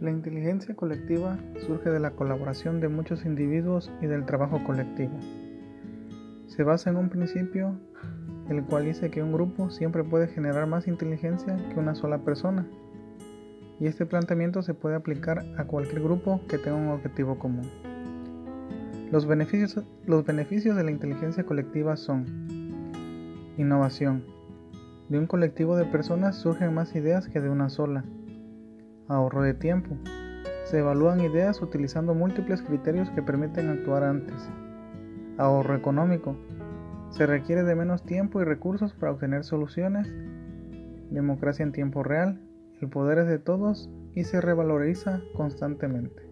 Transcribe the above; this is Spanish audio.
La inteligencia colectiva surge de la colaboración de muchos individuos y del trabajo colectivo. Se basa en un principio el cual dice que un grupo siempre puede generar más inteligencia que una sola persona. Y este planteamiento se puede aplicar a cualquier grupo que tenga un objetivo común. Los beneficios, los beneficios de la inteligencia colectiva son innovación. De un colectivo de personas surgen más ideas que de una sola ahorro de tiempo. Se evalúan ideas utilizando múltiples criterios que permiten actuar antes. Ahorro económico. Se requiere de menos tiempo y recursos para obtener soluciones. Democracia en tiempo real. El poder es de todos y se revaloriza constantemente.